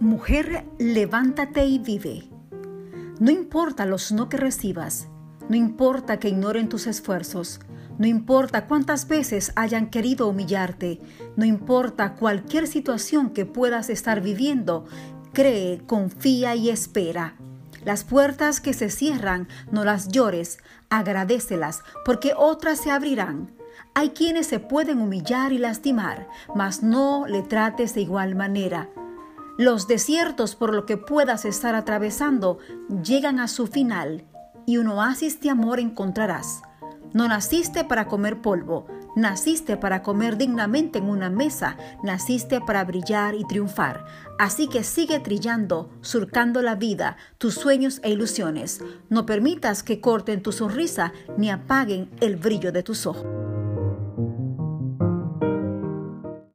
Mujer, levántate y vive. No importa los no que recibas, no importa que ignoren tus esfuerzos, no importa cuántas veces hayan querido humillarte, no importa cualquier situación que puedas estar viviendo, cree, confía y espera. Las puertas que se cierran, no las llores, agradecelas, porque otras se abrirán. Hay quienes se pueden humillar y lastimar, mas no le trates de igual manera. Los desiertos por lo que puedas estar atravesando llegan a su final y un oasis de amor encontrarás. No naciste para comer polvo, naciste para comer dignamente en una mesa, naciste para brillar y triunfar. Así que sigue trillando, surcando la vida, tus sueños e ilusiones. No permitas que corten tu sonrisa ni apaguen el brillo de tus ojos.